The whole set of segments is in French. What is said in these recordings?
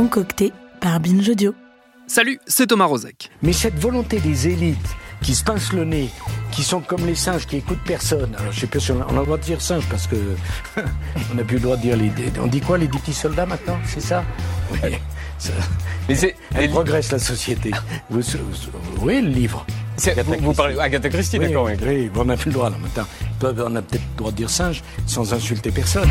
Concocté par Binge Audio. Salut, c'est Thomas Rozek. Mais cette volonté des élites qui se pincent le nez, qui sont comme les singes, qui écoutent personne. Alors je sais pas si on a, on a le droit de dire singe parce que on n'a plus le droit de dire les. On dit quoi les dix petits soldats maintenant C'est ça? Oui. ça- Mais c'est. Elle progresse la société. Vous, vous- oui, le livre. vous, vous parlez Agatha Christie, Oui, d'accord. oui. oui, on a plus le droit là maintenant. On a peut-être le droit de dire singe sans insulter personne.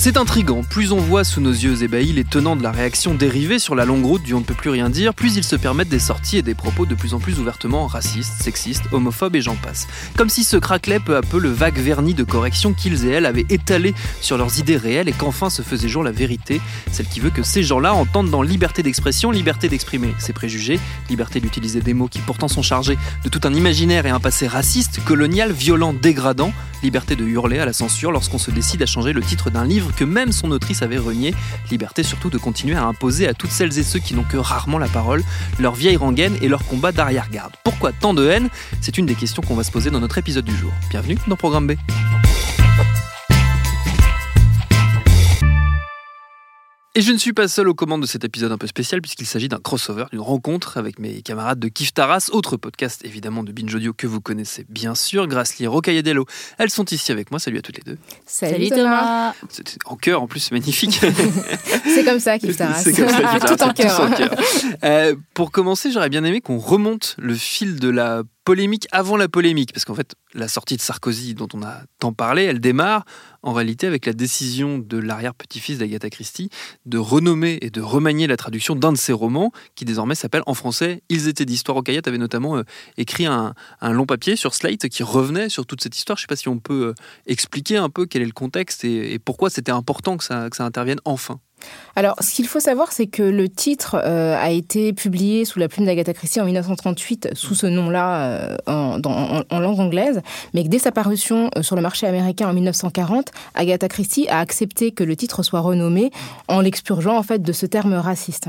C'est intrigant. Plus on voit sous nos yeux ébahis les tenants de la réaction dérivée sur la longue route du on ne peut plus rien dire, plus ils se permettent des sorties et des propos de plus en plus ouvertement racistes, sexistes, homophobes et j'en passe. Comme si se craquelait peu à peu le vague vernis de correction qu'ils et elles avaient étalé sur leurs idées réelles et qu'enfin se faisait jour la vérité, celle qui veut que ces gens-là entendent dans liberté d'expression, liberté d'exprimer ses préjugés, liberté d'utiliser des mots qui pourtant sont chargés de tout un imaginaire et un passé raciste, colonial, violent, dégradant, liberté de hurler à la censure lorsqu'on se décide à changer le titre d'un livre que même son autrice avait renié, liberté surtout de continuer à imposer à toutes celles et ceux qui n'ont que rarement la parole, leur vieille rengaine et leur combat d'arrière-garde. Pourquoi tant de haine? C'est une des questions qu'on va se poser dans notre épisode du jour. Bienvenue dans Programme B. Et je ne suis pas seul aux commandes de cet épisode un peu spécial puisqu'il s'agit d'un crossover, d'une rencontre avec mes camarades de Kif Taras, autre podcast évidemment de Binge Audio que vous connaissez bien sûr, Grassley, Rocailledello. Elles sont ici avec moi, salut à toutes les deux. Salut, Thomas. C'est en cœur en plus, magnifique. C'est comme ça, Kif Taras. C'est comme ça, Kif Taras, Tout en cœur. Euh, pour commencer, j'aurais bien aimé qu'on remonte le fil de la polémique avant la polémique, parce qu'en fait, la sortie de Sarkozy, dont on a tant parlé, elle démarre en réalité avec la décision de l'arrière-petit-fils d'Agatha Christie de renommer et de remanier la traduction d'un de ses romans, qui désormais s'appelle en français Ils étaient d'histoire. Rocaillette avait notamment euh, écrit un, long papier sur Slate qui revenait sur toute cette histoire. Je ne sais pas si on peut euh, expliquer un peu quel est le contexte et, pourquoi c'était important que ça intervienne enfin. Alors, ce qu'il faut savoir, c'est que le titre euh, a été publié sous la plume d'Agatha Christie en 1938 sous ce nom-là euh, en, langue anglaise, mais que dès sa parution euh, sur le marché américain en 1940, Agatha Christie a accepté que le titre soit renommé en l'expurgeant en fait de ce terme raciste.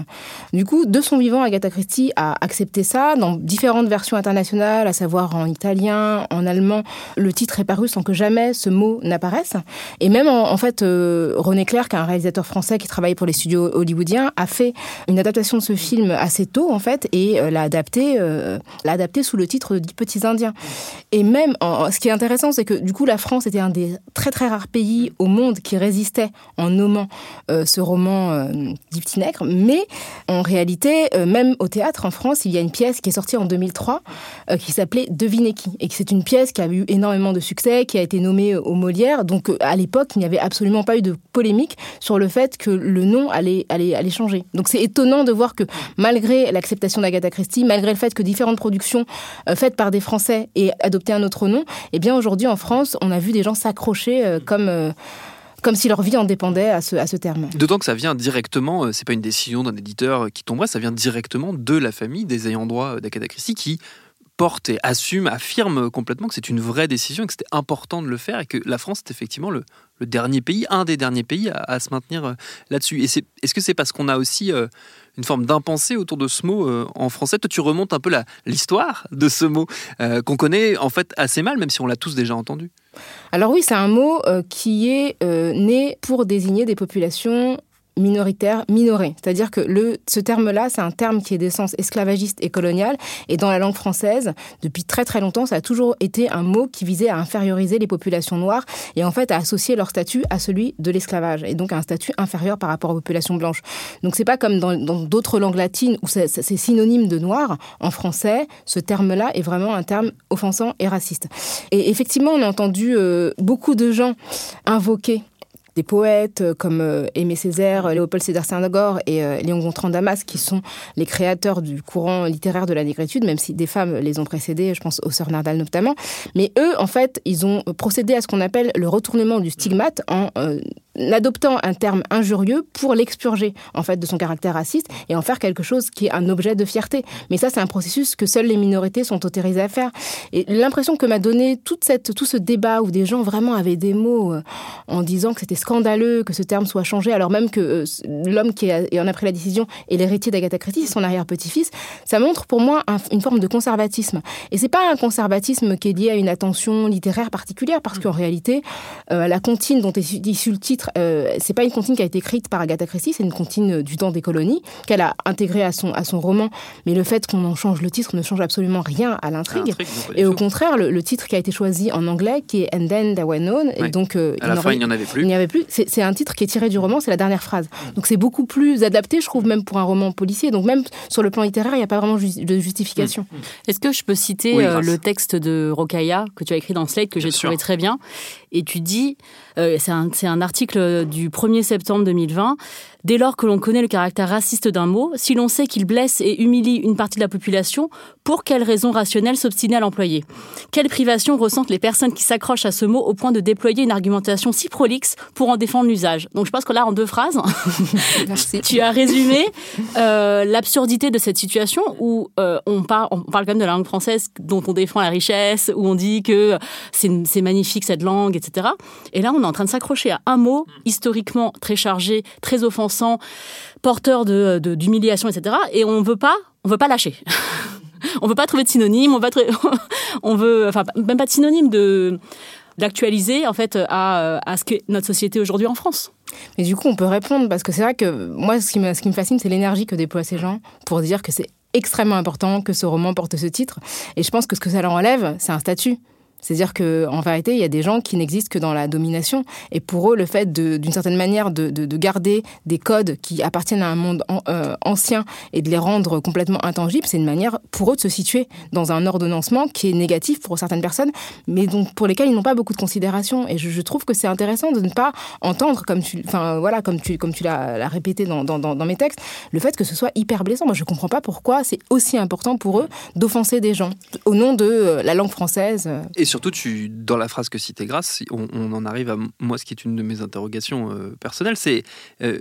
Du coup, de son vivant, Agatha Christie a accepté ça dans différentes versions internationales, à savoir en italien, en allemand. Le titre est paru sans que jamais ce mot n'apparaisse. Et même en, fait, René Clair, qui est un réalisateur français qui travaille pour les studios hollywoodiens, a fait une adaptation de ce film assez tôt en fait et euh, l'a adapté, euh, l'a adapté sous le titre de Dix petits Indiens. Et même, ce qui est intéressant, c'est que du coup, la France était un des très très rares pays au monde qui résistait en nommant euh, ce roman Dix petits nègres. Mais en réalité, même au théâtre en France, il y a une pièce qui est sortie en 2003 euh, qui s'appelait Devinez qui et c'est une pièce qui a eu énormément de succès, qui a été nommée au Molière. Donc à l'époque, il n'y avait absolument pas eu de polémique sur le fait que le nom allait, allait, allait changer. Donc c'est étonnant de voir que malgré l'acceptation d'Agatha Christie, malgré le fait que différentes productions euh, faites par des Français aient adopté un autre nom, eh bien aujourd'hui en France, on a vu des gens s'accrocher euh, comme, euh, comme si leur vie en dépendait à ce, à ce terme. D'autant que ça vient directement, c'est pas une décision d'un éditeur qui tomberait, ça vient directement de la famille des ayants droit d'Agatha Christie qui porte et assume, affirme complètement que c'est une vraie décision et que c'était important de le faire et que la France est effectivement le, dernier pays, un des derniers pays à, se maintenir euh, là-dessus. Et c'est- est-ce que c'est parce qu'on a aussi euh, une forme d'impensé autour de ce mot euh, en français? Toi, tu remontes un peu l'histoire de ce mot qu'on connaît en fait assez mal, même si on l'a tous déjà entendu. Alors oui, c'est un mot qui est né pour désigner des populations minoritaires, minorées. C'est-à-dire que le, ce terme-là, c'est un terme qui est d'essence esclavagiste et coloniale. Et dans la langue française, depuis très très longtemps, ça a toujours été un mot qui visait à inférioriser les populations noires et en fait à associer leur statut à celui de l'esclavage. Et donc à un statut inférieur par rapport aux populations blanches. Donc c'est pas comme dans d'autres langues latines où c'est c'est synonyme de noir. En français, ce terme-là est vraiment un terme offensant et raciste. Et effectivement, on a entendu euh, beaucoup de gens invoquer des poètes comme Aimé Césaire, Léopold Sédar Senghor et Léon Gontran Damas, qui sont les créateurs du courant littéraire de la négritude, même si des femmes les ont précédés, je pense aux sœurs Nardal notamment. Mais eux, en fait, ils ont procédé à ce qu'on appelle le retournement du stigmate en adoptant un terme injurieux pour l'expurger en fait de son caractère raciste et en faire quelque chose qui est un objet de fierté. Mais ça, c'est un processus que seules les minorités sont autorisées à faire. Et l'impression que m'a donné toute cette, tout ce débat où des gens vraiment avaient des mots euh, en disant que c'était scandaleux que ce terme soit changé, alors même que euh, l'homme qui en a pris la décision est l'héritier d'Agatha Christie, son arrière-petit-fils, ça montre pour moi une forme de conservatisme. Et c'est pas un conservatisme qui est lié à une attention littéraire particulière, parce qu'en réalité, euh, la comptine dont est issu le titre euh, c'est pas une comptine qui a été écrite par Agatha Christie, c'est une comptine du temps des colonies qu'elle a intégrée à son, à son roman. Mais le fait qu'on en change le titre ne change absolument rien à l'intrigue. Et au contraire, le, titre qui a été choisi en anglais, qui est And Then There Were None, et donc euh, à il la fin il n'y en avait plus. Il n'y avait plus. C'est un titre qui est tiré du roman, c'est la dernière phrase. Donc c'est beaucoup plus adapté, je trouve, même pour un roman policier. Donc même sur le plan littéraire, il n'y a pas vraiment de justification. Mm. Est-ce que je peux citer euh, le texte de Rokaya que tu as écrit dans Slate que j'ai trouvé très bien? Et tu dis, c'est un, un article du 1er septembre 2020 Dès lors que l'on connaît le caractère raciste d'un mot, si l'on sait qu'il blesse et humilie une partie de la population, pour quelles raisons rationnelles s'obstiner à l'employer? Quelle privation ressentent les personnes qui s'accrochent à ce mot au point de déployer une argumentation si prolixe pour en défendre l'usage? Donc je pense que là, en deux phrases, tu as résumé euh, l'absurdité de cette situation où euh, on, parle, on parle quand même de la langue française dont on défend la richesse, où on dit que c'est magnifique cette langue, etc. Et là, on est en train de s'accrocher à un mot historiquement très chargé, très offensif porteur de, d'humiliation, etc. Et on veut pas, on veut pas lâcher. on veut pas trouver de synonyme, on, va on veut, enfin, même pas de synonyme de d'actualiser en fait à, à ce qu'est notre société aujourd'hui en France. Mais du coup, on peut répondre parce que c'est vrai que moi, ce qui me, ce qui me fascine, c'est l'énergie que déploient ces gens pour dire que c'est extrêmement important que ce roman porte ce titre. Et je pense que ce que ça leur enlève, c'est un statut. C'est-à-dire qu'en vérité, il y a des gens qui n'existent que dans la domination. Et pour eux, le fait, d'une certaine manière, de, garder des codes qui appartiennent à un monde euh, ancien et de les rendre complètement intangibles, c'est une manière pour eux de se situer dans un ordonnancement qui est négatif pour certaines personnes, mais donc pour lesquelles ils n'ont pas beaucoup de considération. Et je, trouve que c'est intéressant de ne pas entendre, comme tu, enfin voilà, comme tu, comme tu l'as répété dans, mes textes, le fait que ce soit hyper blessant. Moi, je comprends pas pourquoi c'est aussi important pour eux d'offenser des gens au nom de euh, la langue française surtout, tu, dans la phrase que citait Grace, on, en arrive à moi, ce qui est une de mes interrogations euh, personnelles, c'est euh,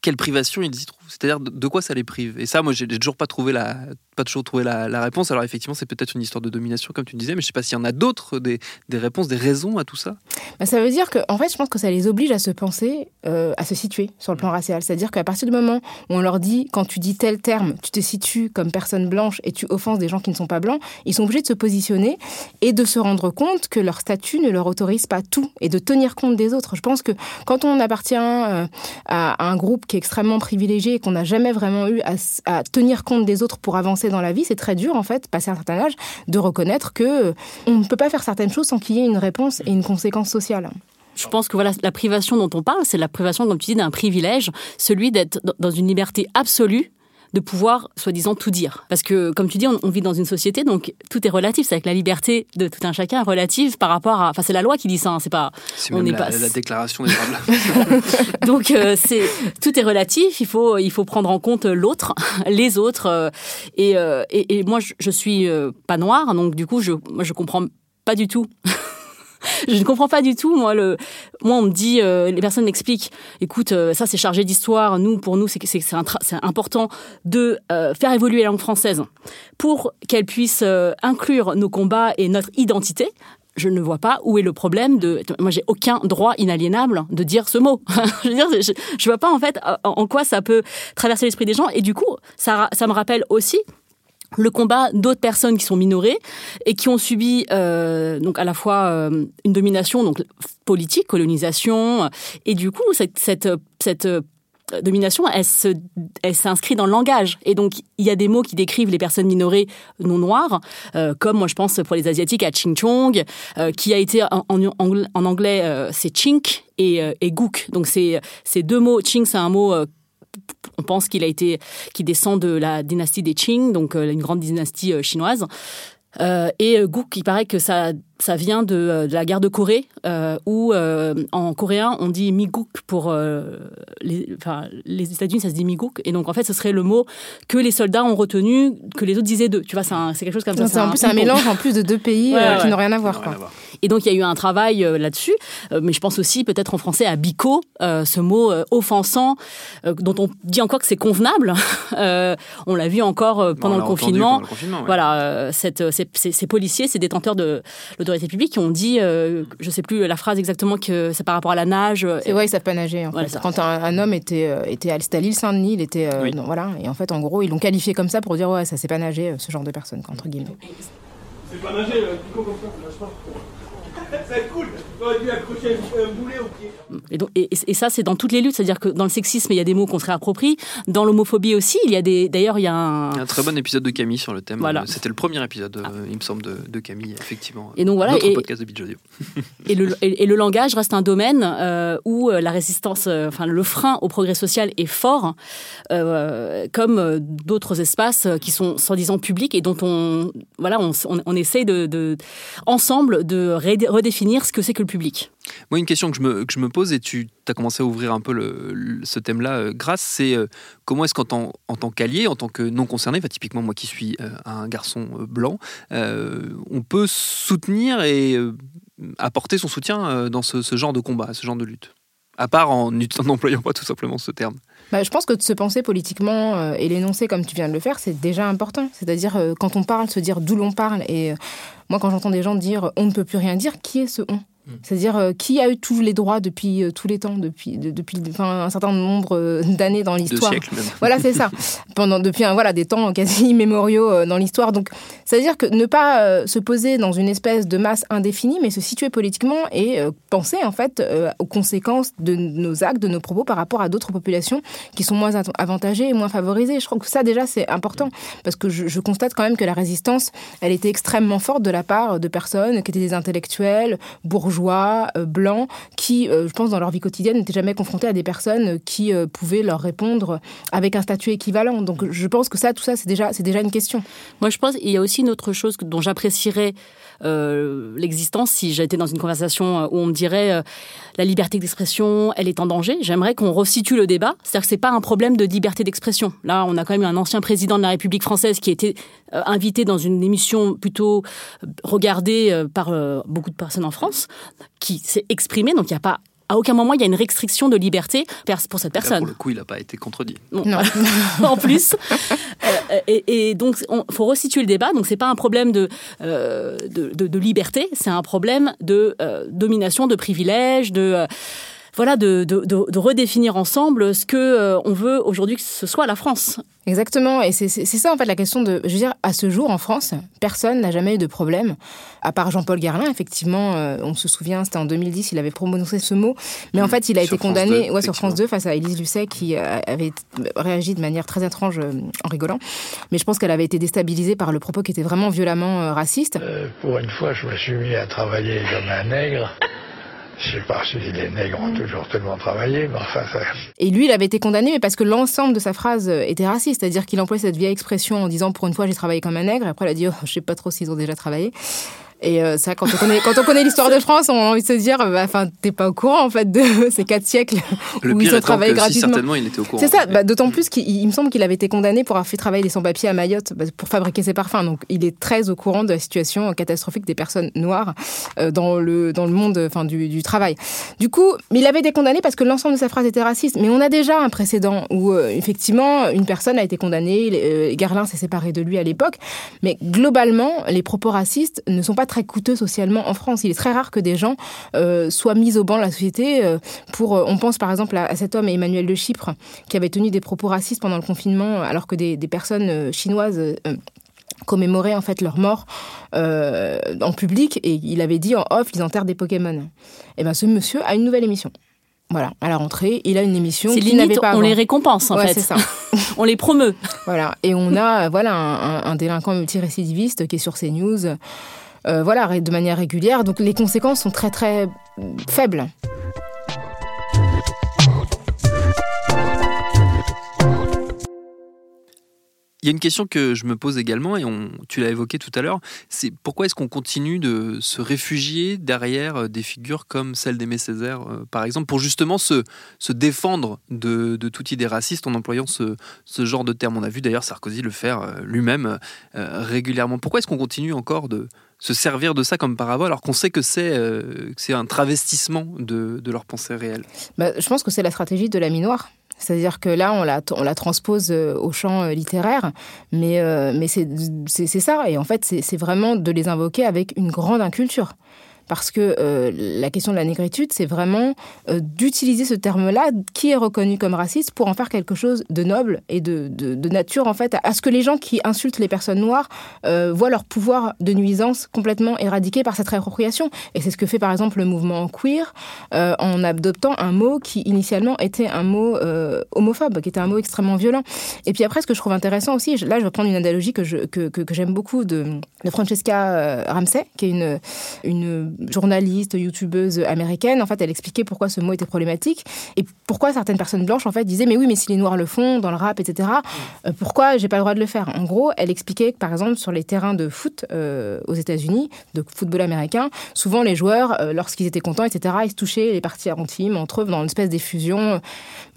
quelle privation ils y trouvent? C'est-à-dire de, quoi ça les prive? Et ça, moi, j'ai toujours pas trouvé la, pas toujours trouvé la, réponse. Alors effectivement, c'est peut-être une histoire de domination, comme tu disais, mais je sais pas s'il y en a d'autres, des, réponses, des raisons à tout ça. Bah, ça veut dire que, en fait, je pense que ça les oblige à se penser, euh, à se situer sur le plan racial. C'est-à-dire qu'à partir du moment où on leur dit, quand tu dis tel terme, tu te situes comme personne blanche et tu offenses des gens qui ne sont pas blancs, ils sont obligés de se positionner et de se rendre compte que leur statut ne leur autorise pas tout et de tenir compte des autres. Je pense que quand on appartient euh, à un groupe qui est extrêmement privilégié et qu'on n'a jamais vraiment eu à, tenir compte des autres pour avancer dans la vie, c'est très dur en fait, passé un certain âge, de reconnaître que on ne peut pas faire certaines choses sans qu'il y ait une réponse et une conséquence sociale. Je pense que voilà, la privation dont on parle, c'est la privation, comme tu dis, d'un privilège, celui d'être dans une liberté absolue de pouvoir, soi-disant, tout dire. Parce que, comme tu dis, on, vit dans une société, donc tout est relatif. C'est avec la liberté de tout un chacun relative par rapport à. Enfin, c'est la loi qui dit ça. Hein, c'est pas. on n'est pas. La déclaration des donc euh, c'est tout est relatif. Il faut il faut prendre en compte l'autre, les autres. Euh, euh, et, et, moi, je, je suis pas noire, donc du coup, je moi je comprends pas du tout je ne comprends pas du tout. Moi, le, moi, on me dit, euh, les personnes m'expliquent, écoute, euh, ça c'est chargé d'histoire. Nous, pour nous, c'est important de euh, faire évoluer la langue française pour qu'elle puisse inclure nos combats et notre identité. Je ne vois pas où est le problème de. Moi, j'ai aucun droit inaliénable de dire ce mot. je veux dire, je, je vois pas en fait en quoi ça peut traverser l'esprit des gens. Et du coup, ça, ça me rappelle aussi le combat d'autres personnes qui sont minorées et qui ont subi euh, donc à la fois euh, une domination donc politique, colonisation et du coup cette cette, cette euh, domination, elle se, elle s'inscrit dans le langage. Et donc, il y a des mots qui décrivent les personnes minorées non noires, euh, comme moi je pense pour les asiatiques à Ching Chong, euh, qui a été en, en, en anglais euh, c'est chink et, et gook. Donc c'est ces deux mots. Ching c'est un mot on pense qu'il a été, qui descend de la dynastie des Qing, donc euh, une grande dynastie euh, chinoise. Euh, et Guk, il paraît que ça ça vient de, de, la guerre de Corée, euh, où euh, en coréen on dit miguk pour euh, les, enfin, les États-Unis, ça se dit miguk, et donc en fait ce serait le mot que les soldats ont retenu, que les autres disaient d'eux. Tu vois, c'est quelque chose comme ça. C'est en plus un, mélange en plus de deux pays ouais, ouais, qui n'ont rien à voir. Quoi. Et donc il y a eu un travail là-dessus, mais je pense aussi peut-être en français à bico, ce mot offensant, dont on dit encore que c'est convenable. on l'a vu encore pendant, on le confinement. pendant le confinement. Voilà, cette, ces, ces, ces policiers, ces détenteurs de publique qui ont dit, euh, je sais plus la phrase exactement, que c'est par rapport à la nage. C'est ouais, ils savent pas nager. En voilà, fait. Quand un, un, homme était, euh, était à l'île Saint-Denis, il était. Euh, oui. non, voilà, et en fait, en gros, ils l'ont qualifié comme ça pour dire, ouais, ça sait pas nager, ce genre de personne, entre guillemets. C'est pas nager, du coup, comme ça, ça nage pas. C'est cool. J'aurais dû accrocher un boulet au pied. Et, donc, et, et ça, c'est dans toutes les luttes. C'est-à-dire que dans le sexisme, il y a des mots qu'on se réapproprie. Dans l'homophobie aussi, il y a des. D'ailleurs, il y a un. Il y a un très bon épisode de Camille sur le thème. Voilà. C'était le premier épisode, ah. il me semble, de, de, Camille, effectivement. Et donc voilà. Notre et, podcast de Beach Audio. et, le, et, le langage reste un domaine euh, où la résistance, euh, enfin le frein au progrès social est fort, euh, comme d'autres espaces qui sont soi-disant publics et dont on, voilà, on, on, on essaye de, de, ensemble de redéfinir ce que c'est que le public. Moi, une question que je me, que je me pose, et tu as commencé à ouvrir un peu le, ce thème-là euh, grâce, c'est euh, comment est-ce qu'en tant, en tant qu'allié, en tant que non concerné, typiquement moi qui suis euh, un garçon blanc, on peut soutenir et apporter son soutien dans ce, ce, genre de combat, ce genre de lutte? À part en n'employant pas tout simplement ce terme bah, Je pense que de se penser politiquement euh, et l'énoncer comme tu viens de le faire, c'est déjà important. C'est-à-dire, euh, quand on parle, se dire d'où l'on parle. Et euh, moi, quand j'entends des gens dire on ne peut plus rien dire, qui est ce on? C'est-à-dire euh, qui a eu tous les droits depuis euh, tous les temps, depuis, de, depuis enfin, un certain nombre euh, d'années dans l'histoire. Voilà, c'est ça. Pendant depuis un, voilà des temps quasi immémoriaux dans l'histoire. Donc, c'est-à-dire que ne pas se poser dans une espèce de masse indéfinie, mais se situer politiquement et penser en fait aux conséquences de nos actes, de nos propos par rapport à d'autres populations qui sont moins avantagées et moins favorisées. Je crois que ça déjà c'est important parce que je, je constate quand même que la résistance, elle était extrêmement forte de la part de personnes qui étaient des intellectuels bourgeois bourgeois, euh, blancs, qui, euh, je pense, dans leur vie quotidienne, n'étaient jamais confrontés à des personnes qui euh, pouvaient leur répondre avec un statut équivalent. Donc je pense que ça, tout ça, c'est déjà, c'est déjà une question. Moi, je pense qu'il y a aussi une autre chose dont j'apprécierais euh, l'existence si j'étais dans une conversation où on me dirait euh, la liberté d'expression, elle est en danger. J'aimerais qu'on resitue le débat. C'est-à-dire que c'est pas un problème de liberté d'expression. Là, on a quand même un ancien président de la République française qui été euh, invité dans une émission plutôt regardée par beaucoup de personnes en France, qui s'est exprimé. Donc il n'y a pas à aucun moment il y a une restriction de liberté pour cette personne. Là, pour le coup, il n'a pas été contredit. Non. non. en plus. Euh, et, et, donc, il faut resituer le débat. Donc, c'est pas un problème de, euh, de, de, de, liberté, c'est un problème de euh, domination, de privilège, de euh, voilà, de, de, de, redéfinir ensemble ce que euh, on veut aujourd'hui que ce soit la France. Exactement, et c'est ça en fait la question de, je veux dire, à ce jour en France, personne n'a jamais eu de problème, à part Jean-Paul Garlin, effectivement, euh, on se souvient, c'était en 2010, il avait prononcé ce mot, mais en fait il a sur été condamné 2, ouais, sur France 2 face à Élise Lucet qui euh, avait réagi de manière très étrange euh, en rigolant, mais je pense qu'elle avait été déstabilisée par le propos qui était vraiment violemment euh, raciste. pour une fois, je me suis mis à travailler comme un nègre. Je sais pas si les nègres ont toujours tellement travaillé, mais enfin ça... Et lui, il avait été condamné, mais parce que l'ensemble de sa phrase était raciste, c'est-à-dire qu'il emploie cette vieille expression en disant pour une fois j'ai travaillé comme un nègre, après il a dit oh, je sais pas trop s'ils ont déjà travaillé. Et euh, ça, quand on connaît, quand on connaît l'histoire de France, on a envie de se dire, enfin, bah, t'es pas au courant en fait de ces quatre siècles le où ils ont travaillé gratuitement. Si certainement, il était au courant. C'est ça. Bah, D'autant plus qu'il me semble qu'il avait été condamné pour avoir fait travailler des sans-papiers à Mayotte bah, pour fabriquer ses parfums. Donc, il est très au courant de la situation catastrophique des personnes noires euh, dans le dans le monde, enfin, du, du travail. Du coup, il avait été condamné parce que l'ensemble de sa phrase était raciste. Mais on a déjà un précédent où euh, effectivement une personne a été condamnée. Euh, Garlin s'est séparé de lui à l'époque. Mais globalement, les propos racistes ne sont pas très coûteux socialement en France. Il est très rare que des gens euh, soient mis au banc de la société euh, pour. Euh, on pense par exemple à, à, cet homme Emmanuel de Chypre qui avait tenu des propos racistes pendant le confinement, alors que des, des personnes chinoises commémoraient en fait leur mort euh, en public et il avait dit en off ils enterrent des Pokémon. Et ben ce monsieur a une nouvelle émission. Voilà, à la rentrée, il a une émission qu'il n'avait pas avant. On les récompense en ouais, fait. c'est ça. on les promeut. Voilà, et on a voilà un, un, un délinquant multirécidiviste qui est sur CNews euh, voilà, de manière régulière. Donc les conséquences sont très très faibles. Il y a une question que je me pose également, et tu l'as évoqué tout à l'heure, c'est pourquoi est-ce qu'on continue de se réfugier derrière euh, des figures comme celle d'Aimé Césaire, euh, par exemple, pour justement se, se défendre de, de toute idée raciste en employant ce, ce genre de terme? On a vu d'ailleurs Sarkozy le faire euh, lui-même régulièrement. Pourquoi est-ce qu'on continue encore de se servir de ça comme parabole alors qu'on sait que c'est un travestissement de, de leur pensée réelle Bah, je pense que c'est la stratégie de la noire. C'est-à-dire que là, on la, transpose euh, au champ euh, littéraire, mais, euh, c'est ça. Et en fait, c'est vraiment de les invoquer avec une grande inculture. Parce que euh, la question de la négritude, c'est vraiment euh, d'utiliser ce terme-là, qui est reconnu comme raciste, pour en faire quelque chose de noble et de, de, nature, en fait, à ce que les gens qui insultent les personnes noires euh, voient leur pouvoir de nuisance complètement éradiqué par cette réappropriation. Et c'est ce que fait, par exemple, le mouvement queer, en adoptant un mot qui, initialement, était un mot homophobe, qui était un mot extrêmement violent. Et puis après, ce que je trouve intéressant aussi, là, je vais prendre une analogie que je- que, que, que j'aime beaucoup de, de Francesca Ramsey, qui est une journaliste, youtubeuse américaine. En fait, elle expliquait pourquoi ce mot était problématique et pourquoi certaines personnes blanches, en fait, disaient mais oui, mais si les noirs le font dans le rap, etc. euh, pourquoi j'ai pas le droit de le faire? En gros, elle expliquait que par exemple sur les terrains de foot euh, aux États-Unis, de football américain, souvent les joueurs, euh, lorsqu'ils étaient contents, etc., ils se touchaient les parties intimes entre eux dans une espèce d'effusion.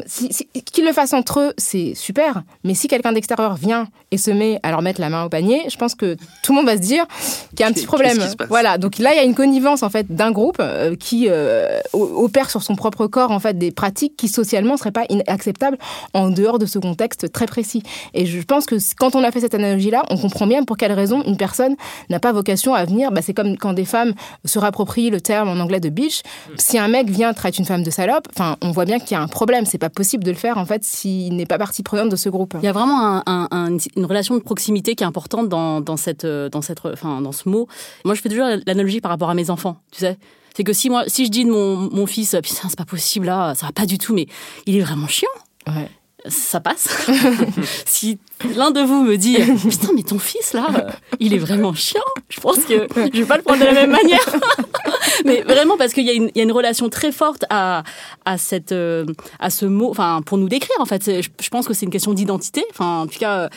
Si, si- qu'ils le fassent entre eux, c'est super. Mais si quelqu'un d'extérieur vient et se met à leur mettre la main au panier, je pense que tout le monde va se dire qu'il y a un petit problème. Voilà. Donc là, il y a une connivence en fait d'un groupe euh, qui euh, opère sur son propre corps en fait des pratiques qui socialement seraient pas inacceptables en dehors de ce contexte très précis. Et je pense que quand on a fait cette analogie-là, on comprend bien pour quelle raison une personne n'a pas vocation à venir. Bah, c'est comme quand des femmes se rapproprient le terme en anglais de bitch. Si un mec vient traiter une femme de salope, enfin, on voit bien qu'il y a un problème. C'est pas possible de le faire en fait s'il n'est pas partie prenante de ce groupe. Il y a vraiment un- un- un- une relation de proximité qui est importante dans, cette, euh, dans, cette, enfin, dans ce mot. Moi, je fais toujours l'analogie par rapport à mes enfants, tu sais. C'est que si moi, si je dis de mon, mon fils, putain, c'est pas possible là, ça va pas du tout, mais il est vraiment chiant. Ouais. Ça passe. si l'un de vous me dit, putain, mais ton fils là, euh, il est vraiment chiant, je pense que je vais pas le prendre de la même manière. mais vraiment parce qu'il y, a une- il y a une relation très forte à, à, cette, euh, à ce mot, enfin, pour nous décrire en fait. Je, je pense que c'est une question d'identité, enfin, en tout cas.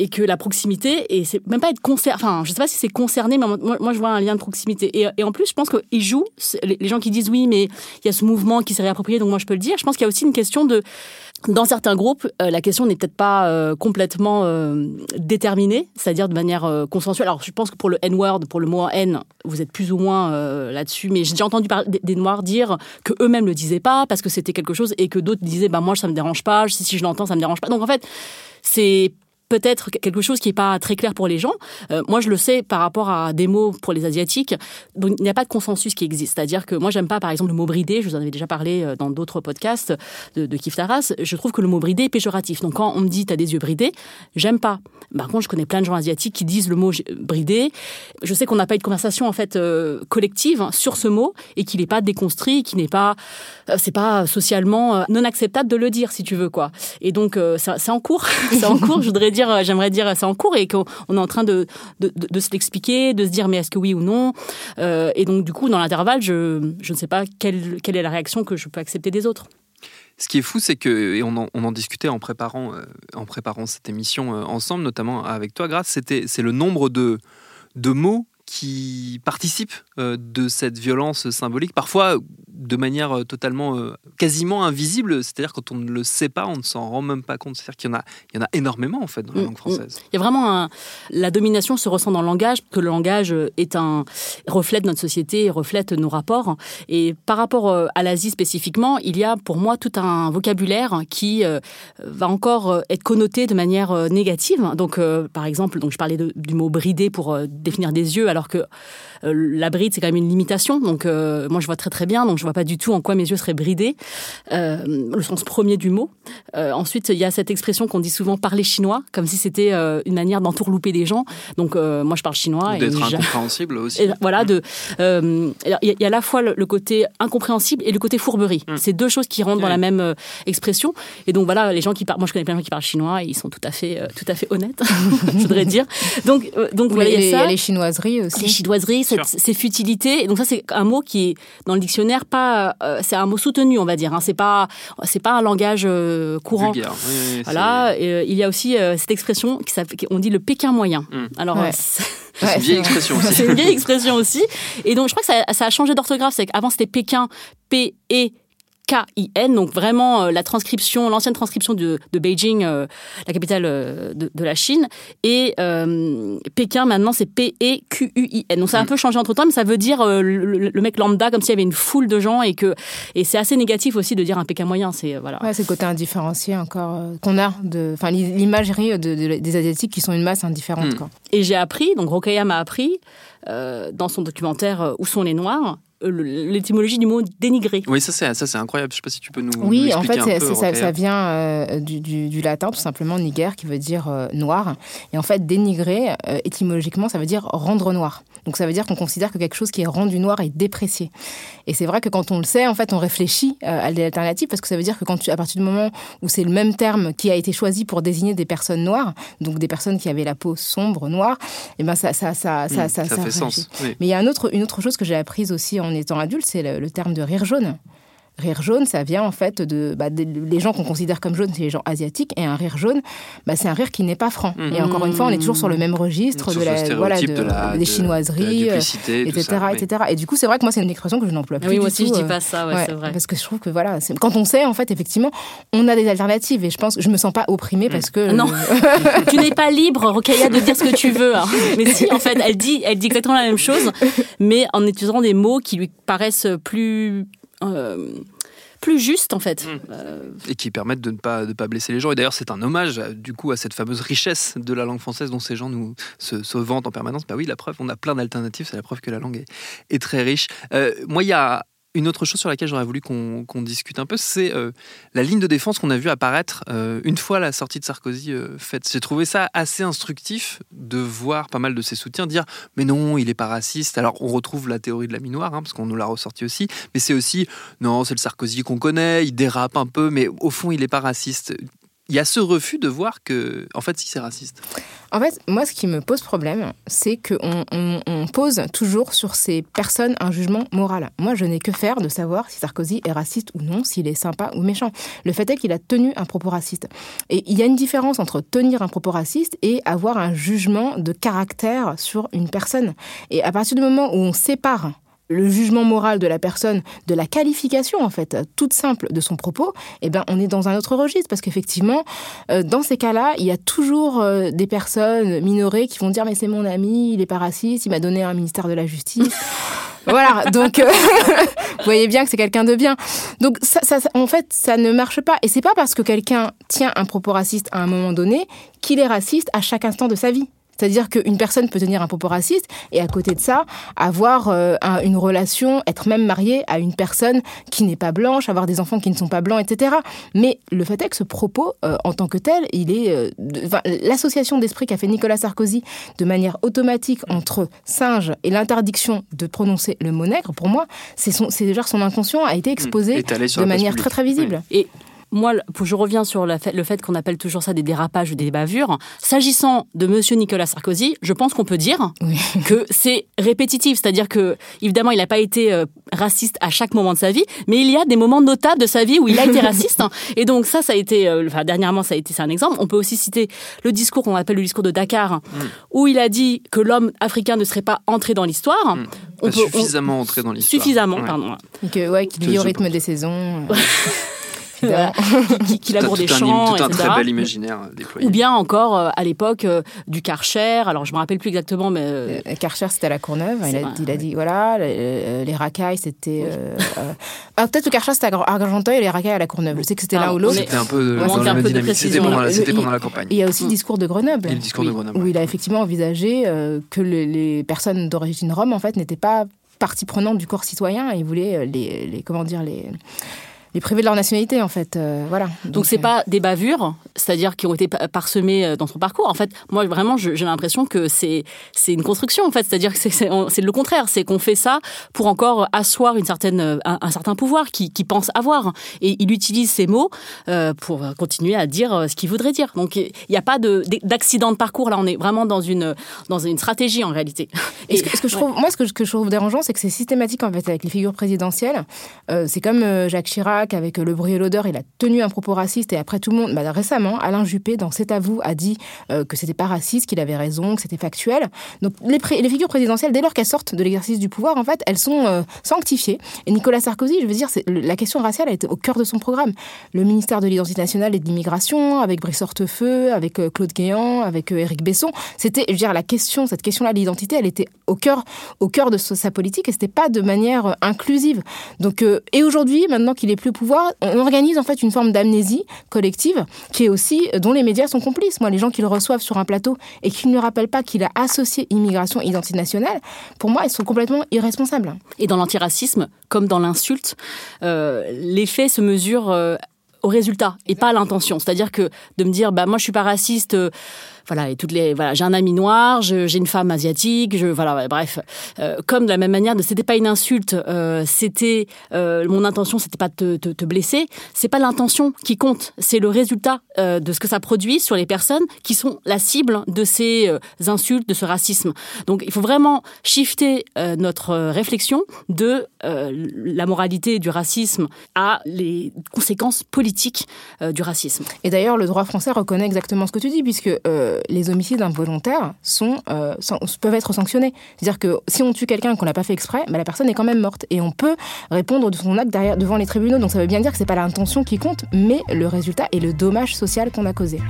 Euh, et que la proximité, et c'est même pas être concerné, enfin, je sais pas si c'est concerné, mais moi, je vois un lien de proximité. Et, et en plus, je pense qu'ils jouent, les gens qui disent oui, mais il y a ce mouvement qui s'est réapproprié, donc moi je peux le dire. Je pense qu'il y a aussi une question de, dans certains groupes, euh, la question n'est peut-être pas euh, complètement euh, déterminée, c'est-à-dire de manière euh, consensuelle. Alors, je pense que pour le N-word, pour le mot N, vous êtes plus ou moins euh, là-dessus, mais j'ai déjà entendu des, Noirs dire que eux-mêmes le disaient pas parce que c'était quelque chose et que d'autres disaient, bah moi ça me dérange pas, si je l'entends ça me dérange pas. Donc en fait, c'est peut-être quelque chose qui n'est pas très clair pour les gens. Euh, moi, je le sais par rapport à des mots pour les asiatiques. Donc, il n'y a pas de consensus qui existe. C'est-à-dire que moi, j'aime pas, par exemple, le mot bridé. Je vous en avais déjà parlé euh, dans d'autres podcasts de, de Kif Taras. Je trouve que le mot bridé est péjoratif. Donc, quand on me dit t'as des yeux bridés, j'aime pas. Par contre, je connais plein de gens asiatiques qui disent le mot bridé. Je sais qu'on n'a pas eu de conversation en fait euh, collective hein, sur ce mot et qu'il n'est pas déconstruit, qu'il n'est pas, euh, c'est pas socialement non acceptable de le dire si tu veux quoi. Et donc c'est en cours, c'est en cours. Je voudrais dire, euh, j'aimerais dire c'est en cours et qu'on on est en train de de, se l'expliquer, de se dire mais est-ce que oui ou non? Euh, et donc du coup dans l'intervalle, je je ne sais pas quelle quelle est la réaction que je peux accepter des autres. Ce qui est fou, c'est que, et on en, on en discutait en préparant, euh, en préparant cette émission ensemble, notamment avec toi, c'était, c'est le nombre de, de mots qui participent euh, de cette violence symbolique, parfois de manière euh, totalement, euh, quasiment invisible, c'est-à-dire quand on ne le sait pas, on ne s'en rend même pas compte, c'est-à-dire qu'il y en a, il y en a énormément en fait dans la Mm, langue française. Il y a vraiment un, la domination se ressent dans le langage, que le langage est un reflète notre société, reflète nos rapports. Et par rapport à l'Asie spécifiquement, il y a pour moi tout un vocabulaire qui va encore être connoté de manière négative. Donc, par exemple, donc je parlais de- du mot bridé pour définir des yeux, alors que euh, la bride c'est quand même une limitation. Donc, euh, moi je vois très très bien, donc je vois pas du tout en quoi mes yeux seraient bridés. Euh, le sens premier du mot. Euh, ensuite, il y a cette expression qu'on dit souvent parler chinois, comme si c'était euh, une manière d'entourlouper des gens. Donc, euh, moi, je parle chinois. D'être incompréhensible aussi. et voilà, de, euh, il y, a- il y a à la fois le, le côté incompréhensible et le côté fourberie. Mm. C'est deux choses qui rentrent dans la même euh, expression. Et donc voilà, les gens qui parlent, moi je connais plein de gens qui parlent chinois et ils sont tout à fait, euh, tout à fait honnêtes, je voudrais dire. Donc, euh, donc voilà, il y y a les chinoiseries aussi. Les chidoiseries, Sûr. cette- ces futilités. Et donc ça, c'est un mot qui est dans le dictionnaire pas, euh, c'est un mot soutenu, on va dire. Hein. C'est pas, c'est pas un langage euh, courant. Vulgaire. Oui, oui, c'est- Voilà. Et, euh, il y a aussi euh, cette expression qui s'appelle, on dit le Pékin moyen. Mm. Alors Ouais. euh, c'est- Ouais, une vieille expression aussi. c'est une vieille expression aussi. Et donc je crois que ça, ça a changé d'orthographe. C'est qu'avant c'était Pékin, P E K-I-N, donc vraiment euh, la transcription, l'ancienne transcription de, de Beijing, euh, la capitale euh, de, de la Chine, et euh, Pékin maintenant c'est P-E-Q-U-I-N. Donc ça a un peu changé entre temps, mais ça veut dire euh, le, le mec lambda comme s'il y avait une foule de gens et que et c'est assez négatif aussi de dire un Pékin moyen. C'est euh, voilà. Ouais, c'est le côté indifférencié encore euh, qu'on a de, enfin l'imagerie de, de- des asiatiques qui sont une masse indifférente. Hmm. Quoi. Et j'ai appris, donc Rokaya m'a appris euh, dans son documentaire Où sont les Noirs, l'étymologie du mot dénigré. Oui, ça c'est ça c'est incroyable. Je sais pas si tu peux nous. Oui, nous en fait, un peu, ça, vient euh, du, du- du latin, tout simplement, niger, qui veut dire euh, noir. Et en fait, dénigrer, euh, étymologiquement, ça veut dire rendre noir. Donc ça veut dire qu'on considère que quelque chose qui est rendu noir est déprécié. Et c'est vrai que quand on le sait, en fait, on réfléchit euh, à des alternatives, parce que ça veut dire que quand tu, à partir du moment où c'est le même terme qui a été choisi pour désigner des personnes noires, donc des personnes qui avaient la peau sombre, noire, et ben ça, ça, ça, ça, Hmm, ça, ça fait sens. Oui. Mais il y a un autre, une autre chose que j'ai apprise aussi en étant adulte, c'est le terme de rire jaune. Rire jaune, ça vient en fait de, bah, des- les gens qu'on considère comme jaunes, c'est les gens asiatiques, et un rire jaune, bah, c'est un rire qui n'est pas franc. Et encore une fois, on est toujours sur le même registre Sur de la, stéréotype voilà, de, de la- des de- chinoiseries, de la euh, duplicité, etc., ça, oui. etc. Et du coup, c'est vrai que moi, c'est une expression que je n'emploie plus oui, du moi aussi tout, je dis euh, pas ça, ouais, Ouais, c'est vrai. Parce que je trouve que voilà, c'est- quand on sait, en fait, effectivement, on a des alternatives. Et je pense que je me sens pas opprimée parce que. Non. tu n'es pas libre, Rokaya, de dire ce que tu veux. hein. Mais si, en fait, elle dit, elle dit exactement la même chose, mais en utilisant des mots qui lui paraissent plus. Euh, plus justes, en fait. Mm. Euh, et qui permettent de ne pas, de pas blesser les gens. Et d'ailleurs, c'est un hommage euh, du coup à cette fameuse richesse de la langue française dont ces gens nous se, se vantent en permanence. Bah oui, la preuve, on a plein d'alternatives, c'est la preuve que la langue est, est très riche. Euh, moi, il y a une autre chose sur laquelle j'aurais voulu qu'on discute un peu, c'est euh, la ligne de défense qu'on a vu apparaître euh, une fois la sortie de Sarkozy euh, faite. J'ai trouvé ça assez instructif de voir pas mal de ses soutiens dire mais non, il est pas raciste. Alors on retrouve la théorie de la minoire, hein, parce qu'on nous l'a ressorti aussi, mais c'est aussi non, c'est le Sarkozy qu'on connaît, il dérape un peu, mais au fond, il est pas raciste. Il y a ce refus de voir que, en fait, si c'est raciste. En fait, moi, ce qui me pose problème, c'est qu'on on, on pose toujours sur ces personnes un jugement moral. Moi, je n'ai que faire de savoir si Sarkozy est raciste ou non, s'il est sympa ou méchant. Le fait est qu'il a tenu un propos raciste. Et il y a une différence entre tenir un propos raciste et avoir un jugement de caractère sur une personne. Et à partir du moment où on sépare le jugement moral de la personne, de la qualification en fait, toute simple de son propos, eh ben on est dans un autre registre parce qu'effectivement, euh, dans ces cas-là, il y a toujours euh, des personnes minorées qui vont dire mais c'est mon ami, il est pas raciste, il m'a donné un ministère de la justice. voilà, donc euh, vous voyez bien que c'est quelqu'un de bien. Donc ça, ça- ça- en fait, ça ne marche pas. Et c'est pas parce que quelqu'un tient un propos raciste à un moment donné qu'il est raciste à chaque instant de sa vie. C'est-à-dire qu'une personne peut tenir un propos raciste et à côté de ça, avoir euh, un- une relation, être même marié à une personne qui n'est pas blanche, avoir des enfants qui ne sont pas blancs, etc. Mais le fait est que ce propos, euh, en tant que tel, il est... euh, de- L'association d'esprit qu'a fait Nicolas Sarkozy de manière automatique entre singe et l'interdiction de prononcer le mot nègre, pour moi, c'est déjà son inconscient a été exposé Étalé sur de manière publique. très très visible. Et moi, je reviens sur fait- le fait qu'on appelle toujours ça des dérapages ou des bavures. S'agissant de Monsieur Nicolas Sarkozy, je pense qu'on peut dire Oui. que c'est répétitif, c'est-à-dire que évidemment, il n'a pas été euh, raciste à chaque moment de sa vie, mais il y a des moments notables de sa vie où il a été raciste. Et donc ça, ça a été, euh, enfin dernièrement, ça a été, c'est un exemple. On peut aussi citer le discours qu'on appelle le discours de Dakar, où il a dit que l'homme africain ne serait pas entré dans l'histoire. Mm. On on- suffisamment entré dans l'histoire. Suffisamment, Ouais. pardon. Et que, ouais, qu'il vit au rythme des saisons. euh, qui, qui laboure des un, champs, tout un etc. très bel imaginaire euh, déployé. Ou bien encore euh, à l'époque euh, du Karcher. Alors je me rappelle plus exactement, mais Karcher, c'était à la Courneuve. Il a, vrai, il a dit, voilà, les, les racailles, c'était... euh, euh, ah, peut-être que Karcher, c'était à Argenteuil et les racailles à la Courneuve. Je sais que c'était l'un ou l'autre. C'était un peu dans la un même peu de dynamique. C'était précision. pendant, la- Le- c'était il- pendant la campagne. Il y a aussi le discours de Grenoble. Et le discours de Oui, Grenoble, Où il a effectivement envisagé que le- les personnes d'origine rome, en fait, n'étaient pas partie prenante du corps citoyen. Et il voulait les, les- comment dire, les les priver de leur nationalité en fait. Euh, voilà. Donc c'est euh, pas des bavures, c'est-à-dire qui ont été pa- parsemées euh, dans son parcours. En fait, moi vraiment, j'ai l'impression que c'est c'est une construction en fait, c'est-à-dire que c'est- le contraire, c'est qu'on fait ça pour encore asseoir une certaine euh, un, un certain pouvoir qui, qui pense avoir. Et il utilise ces mots euh, pour continuer à dire ce qu'il voudrait dire. Donc il n'y a pas de d'accident de parcours là. On est vraiment dans une dans une stratégie en réalité. Et ce que, ce que je trouve, moi, ce que, je- que je trouve dérangeant, c'est que c'est systématique en fait avec les figures présidentielles. C'est comme Jacques Chirac avec euh, le bruit et l'odeur, il a tenu un propos raciste et après tout le monde, bah, récemment, Alain Juppé dans C'est à vous a dit euh, que c'était pas raciste, qu'il avait raison, que c'était factuel. Donc les, figures présidentielles, dès lors qu'elles sortent de l'exercice du pouvoir, en fait, elles sont euh, sanctifiées. Et Nicolas Sarkozy, je veux dire, la question raciale a été au cœur de son programme. Le ministère de l'identité nationale et de l'immigration, avec Brice Hortefeux, avec euh, Claude Guéant, avec Éric Besson, c'était, je veux dire, la question, cette question-là de l'identité, elle était au cœur, au cœur de sa politique et c'était pas de manière inclusive. Donc, et aujourd'hui, maintenant qu'il est plus pouvoir, on organise en fait une forme d'amnésie collective qui est aussi, euh, dont les médias sont complices. Moi, les gens qui le reçoivent sur un plateau et qui ne rappellent pas qu'il a associé immigration et identité nationale, pour moi, ils sont complètement irresponsables. Et dans l'antiracisme, comme dans l'insulte, euh, l'effet se mesure euh, au résultat et pas à l'intention. C'est-à-dire que de me dire, bah moi je suis pas raciste. Voilà, et toutes les, voilà, j'ai un ami noir, j'ai une femme asiatique, je, voilà, bref. Euh, comme de la même manière, c'était pas une insulte, euh, c'était euh, mon intention, c'était pas de te, te, te blesser. C'est pas l'intention qui compte, c'est le résultat euh, de ce que ça produit sur les personnes qui sont la cible de ces euh, insultes, de ce racisme. Donc, il faut vraiment shifter euh, notre réflexion de la moralité du racisme à les conséquences politiques du racisme. Et d'ailleurs, le droit français reconnaît exactement ce que tu dis, puisque euh, les homicides involontaires euh, peuvent être sanctionnés. C'est-à-dire que si on tue quelqu'un qu'on n'a pas fait exprès, bah, la personne est quand même morte. Et on peut répondre de son acte derrière, devant les tribunaux. Donc ça veut bien dire que c'est pas l'intention qui compte, mais le résultat et le dommage social qu'on a causé.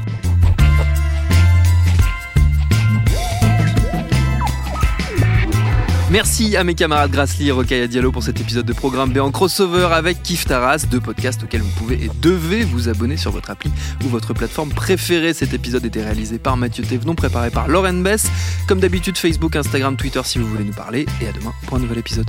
Merci à mes camarades Grassly et Rocaille Diallo pour cet épisode de Programme B en crossover avec Kif Taras, deux podcasts auxquels vous pouvez et devez vous abonner sur votre appli ou votre plateforme préférée. Cet épisode était réalisé par Mathieu Thévenon, préparé par Lauren Bess. Comme d'habitude, Facebook, Instagram, Twitter si vous voulez nous parler. Et à demain pour un nouvel épisode.